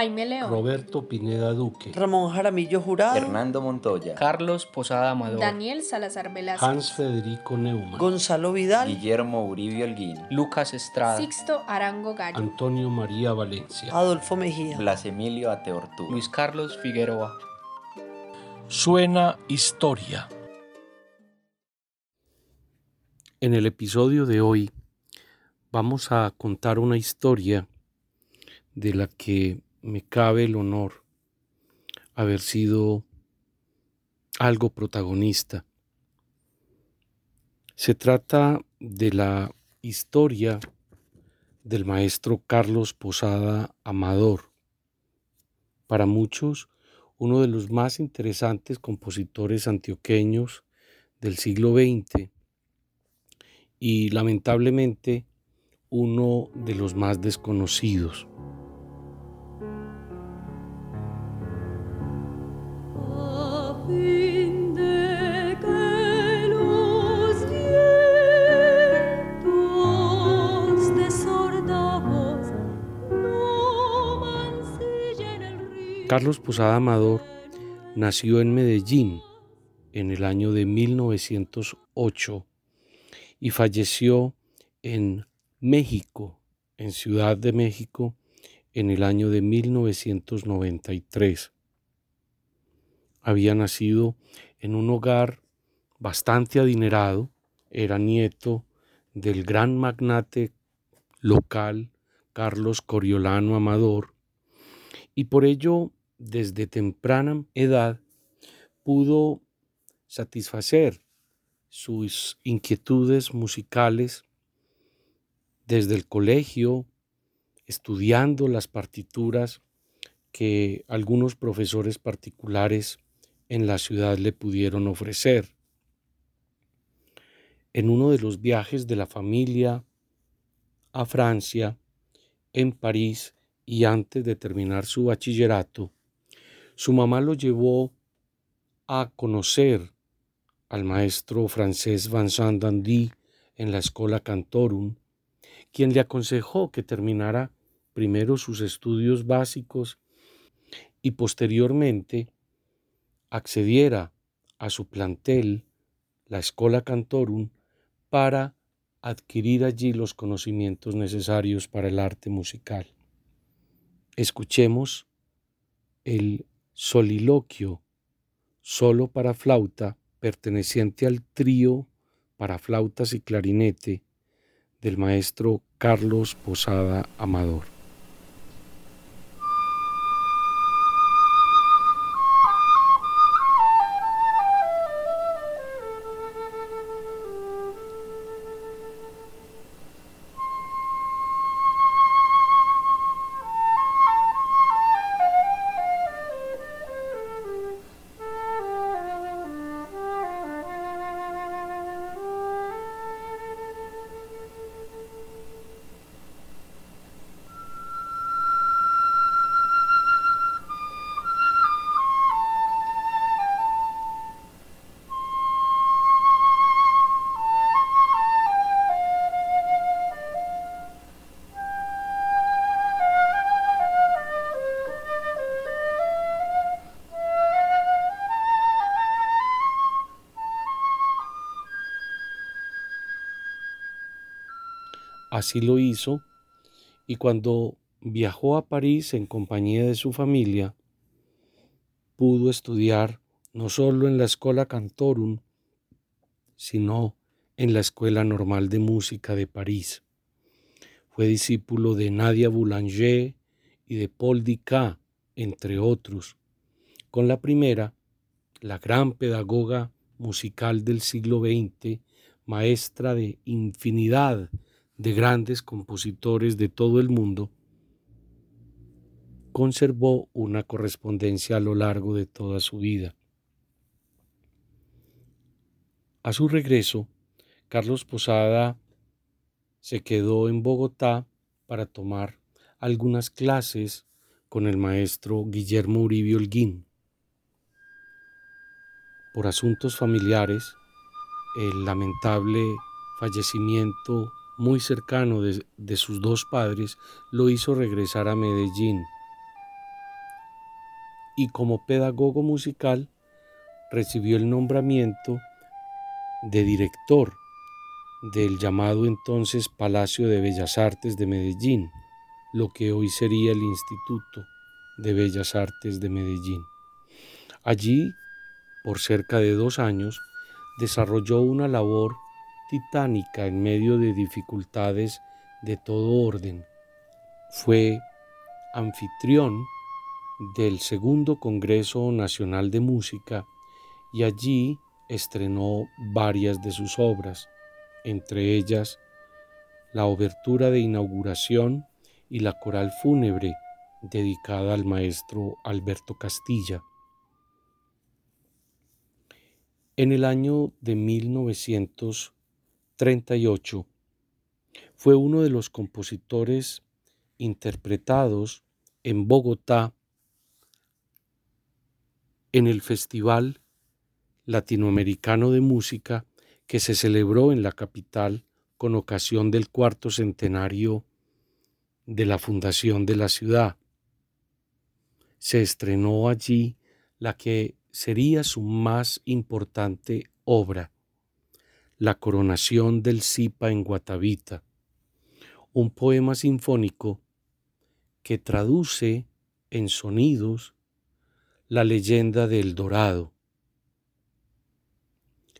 Jaime León, Roberto Pineda Duque, Ramón Jaramillo Jurado, Hernando Montoya, Carlos Posada Amador, Daniel Salazar Velázquez, Hans Federico Neumann, Gonzalo Vidal, Guillermo Uribe Holguín, Lucas Estrada, Sixto Arango Gallo, Antonio María Valencia. Adolfo Mejía. Blas Emilio Ateortú, Luis Carlos Figueroa. Suena historia. En el episodio de hoy vamos a contar una historia de la que me cabe el honor haber sido algo protagonista. Se trata de la historia del maestro Carlos Posada Amador. Para muchos, uno de los más interesantes compositores antioqueños del siglo XX y lamentablemente uno de los más desconocidos. Carlos Posada Amador nació en Medellín en el año de 1908 y falleció en México, en Ciudad de México, en el año de 1993. Había nacido en un hogar bastante adinerado, era nieto del gran magnate local Carlos Coriolano Amador, y por ello desde temprana edad pudo satisfacer sus inquietudes musicales desde el colegio, estudiando las partituras que algunos profesores particulares en la ciudad le pudieron ofrecer. En uno de los viajes de la familia a Francia, en París y antes de terminar su bachillerato, su mamá lo llevó a conocer al maestro francés Vincent Dandy en la Escola Cantorum, quien le aconsejó que terminara primero sus estudios básicos y posteriormente accediera a su plantel, la Escola Cantorum, para adquirir allí los conocimientos necesarios para el arte musical. Escuchemos el soliloquio solo para flauta perteneciente al trío para flautas y clarinete del maestro Carlos Posada Amador. Así lo hizo y cuando viajó a París en compañía de su familia, pudo estudiar no solo en la Escuela Cantorum, sino en la Escuela Normal de Música de París. Fue discípulo de Nadia Boulanger y de Paul Dicat, entre otros. Con la primera, la gran pedagoga musical del siglo XX, maestra de infinidad de grandes compositores de todo el mundo, conservó una correspondencia a lo largo de toda su vida. A su regreso, Carlos Posada se quedó en Bogotá para tomar algunas clases con el maestro Guillermo Uribe Holguín. Por asuntos familiares, el lamentable fallecimiento muy cercano de, sus dos padres, lo hizo regresar a Medellín. y como pedagogo musical recibió el nombramiento de director del llamado entonces Palacio de Bellas Artes de Medellín, lo que hoy sería el Instituto de Bellas Artes de Medellín. Allí, por cerca de dos años, desarrolló una labor titánica en medio de dificultades de todo orden. Fue anfitrión del segundo Congreso Nacional de Música y allí estrenó varias de sus obras, entre ellas la obertura de inauguración y la coral fúnebre dedicada al maestro Alberto Castilla. En el año de 1938 fue uno de los compositores interpretados en Bogotá en el Festival Latinoamericano de Música que se celebró en la capital con ocasión del cuarto centenario de la fundación de la ciudad. Se estrenó allí la que sería su más importante obra, La coronación del Zipa en Guatavita, un poema sinfónico que traduce en sonidos la leyenda del Dorado.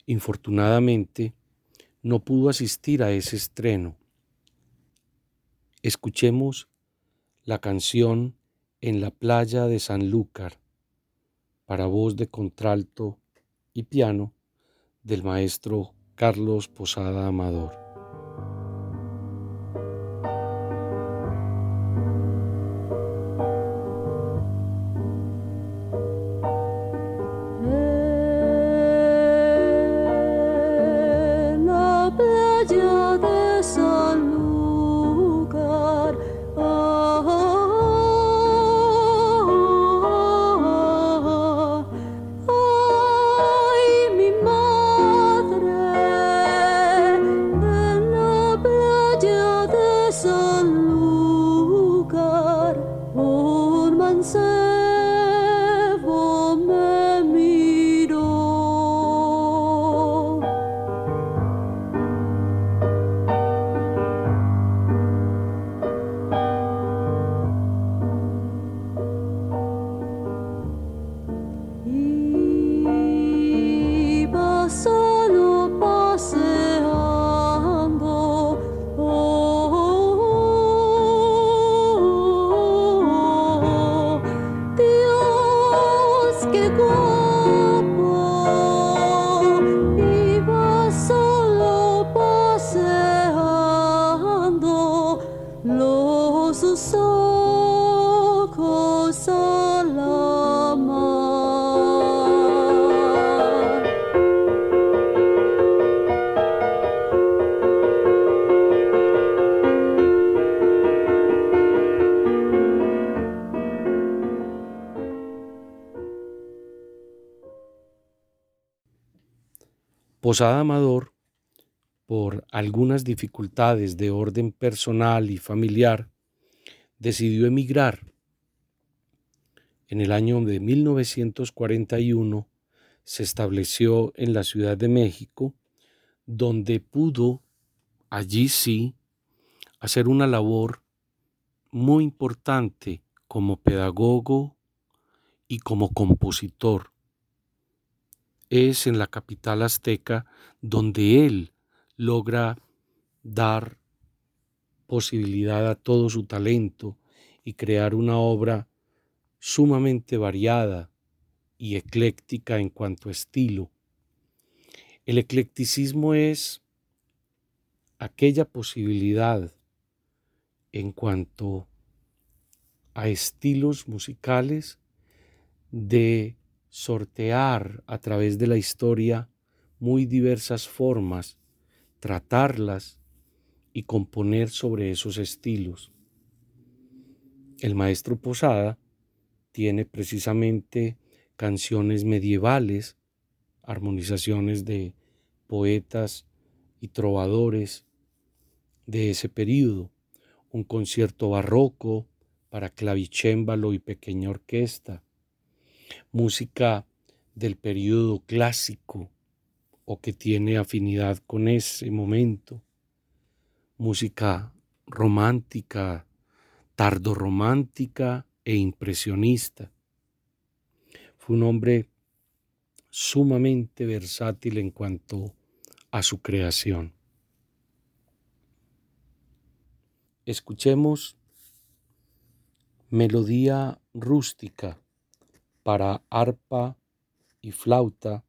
Infortunadamente, no pudo asistir a ese estreno. Escuchemos la canción En la playa de Sanlúcar para voz de contralto y piano del maestro Carlos Posada Amador. Un Posada Amador, por algunas dificultades de orden personal y familiar, decidió emigrar. En el año de 1941 se estableció en la Ciudad de México, donde pudo, allí sí, hacer una labor muy importante como pedagogo y como compositor es en la capital azteca donde él logra dar posibilidad a todo su talento y crear una obra sumamente variada y ecléctica en cuanto a estilo. El eclecticismo es aquella posibilidad en cuanto a estilos musicales de sortear a través de la historia muy diversas formas, tratarlas y componer sobre esos estilos. El maestro Posada tiene precisamente canciones medievales, armonizaciones de poetas y trovadores de ese período, un concierto barroco para clavicémbalo y pequeña orquesta, música del periodo clásico o que tiene afinidad con ese momento, música romántica, tardorromántica e impresionista. Fue un hombre sumamente versátil en cuanto a su creación. Escuchemos Melodía rústica para arpa y flauta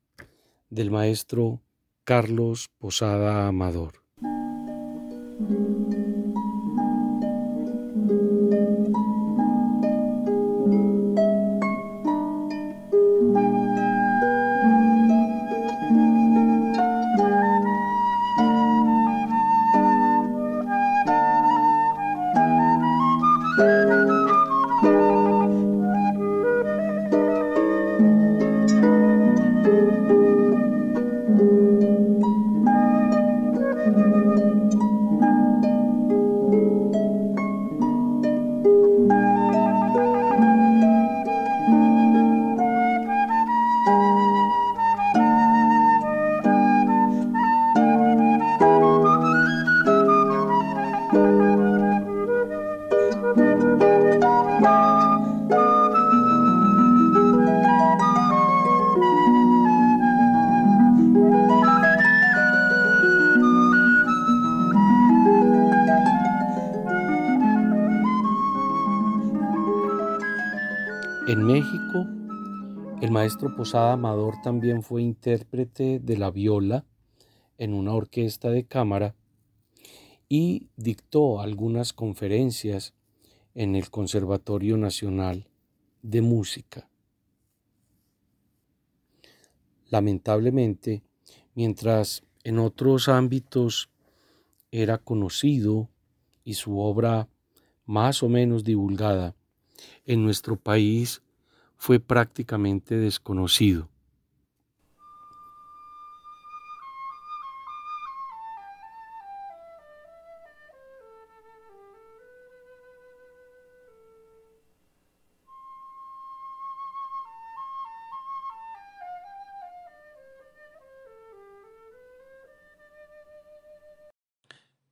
del maestro Carlos Posada Amador. El maestro Posada Amador también fue intérprete de la viola en una orquesta de cámara y dictó algunas conferencias en el Conservatorio Nacional de Música. Lamentablemente, mientras en otros ámbitos era conocido y su obra más o menos divulgada, en nuestro país fue prácticamente desconocido.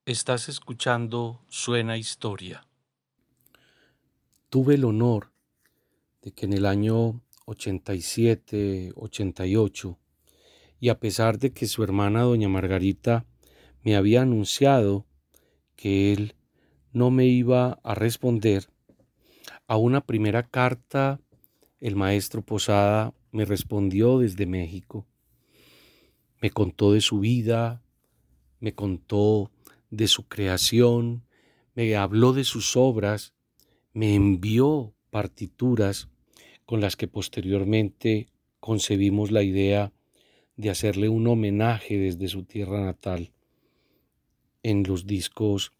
Estás escuchando Suena Historia. Tuve el honor de que en el año 87, 88, y a pesar de que su hermana doña Margarita me había anunciado que él no me iba a responder, a una primera carta el maestro Posada me respondió desde México. Me contó de su vida, me contó de su creación, me habló de sus obras, me envió partituras con las que posteriormente concebimos la idea de hacerle un homenaje desde su tierra natal en los discos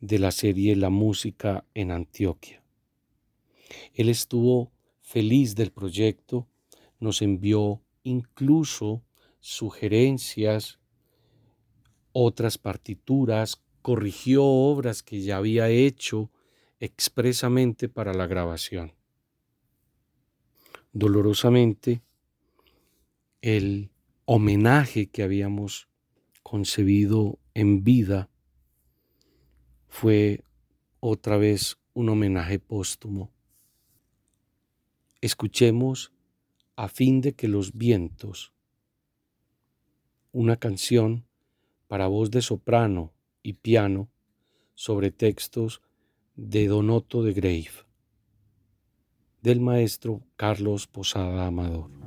de la serie La Música en Antioquia. Él estuvo feliz del proyecto, nos envió incluso sugerencias, otras partituras, corrigió obras que ya había hecho expresamente para la grabación. Dolorosamente, el homenaje que habíamos concebido en vida fue otra vez un homenaje póstumo. Escuchemos a fin de que los vientos, una canción para voz de soprano y piano sobre textos de Donoto de Grave, del maestro Carlos Posada Amador.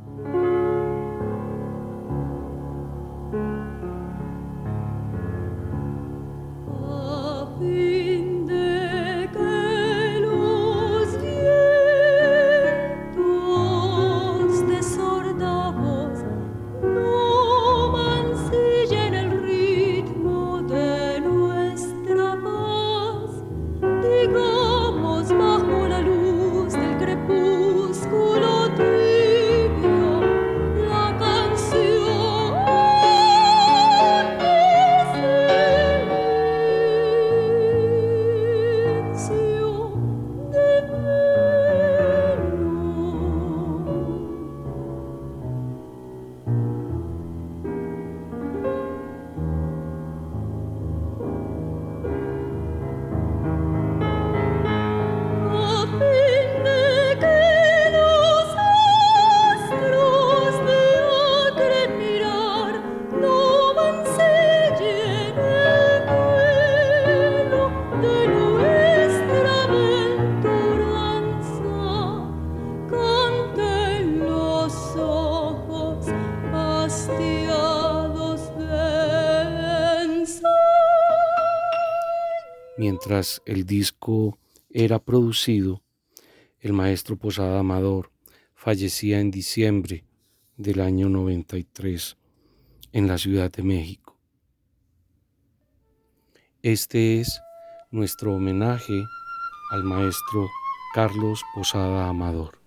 El disco era producido, el maestro Posada Amador fallecía en diciembre del año 93 en la Ciudad de México. Este es nuestro homenaje al maestro Carlos Posada Amador.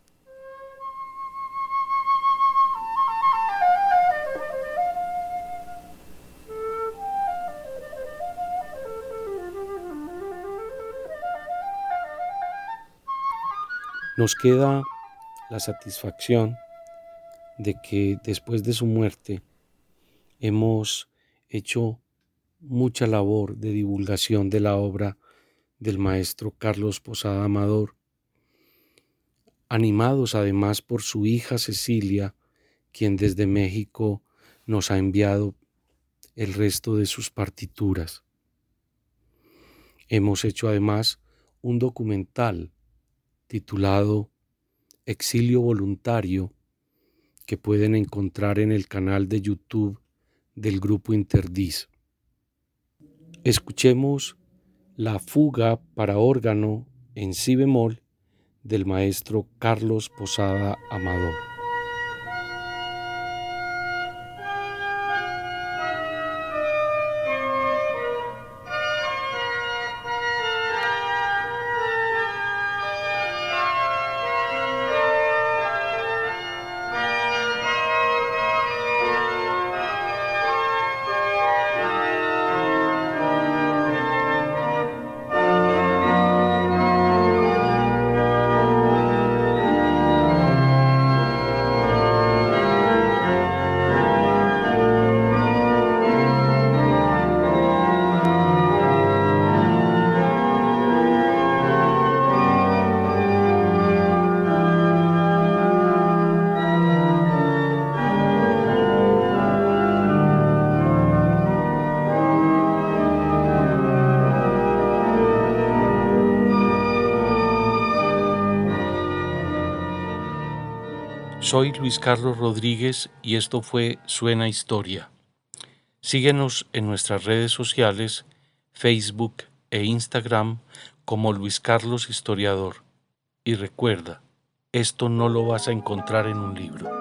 Nos queda la satisfacción de que después de su muerte hemos hecho mucha labor de divulgación de la obra del maestro Carlos Posada Amador, animados además por su hija Cecilia, quien desde México nos ha enviado el resto de sus partituras. Hemos hecho además un documental titulado Exilio Voluntario que pueden encontrar en el canal de YouTube del grupo Interdis. Escuchemos la fuga para órgano en si bemol del maestro Carlos Posada Amador. Soy Luis Carlos Rodríguez y esto fue Suena Historia. Síguenos en nuestras redes sociales, Facebook e Instagram como Luis Carlos Historiador. Y recuerda, esto no lo vas a encontrar en un libro.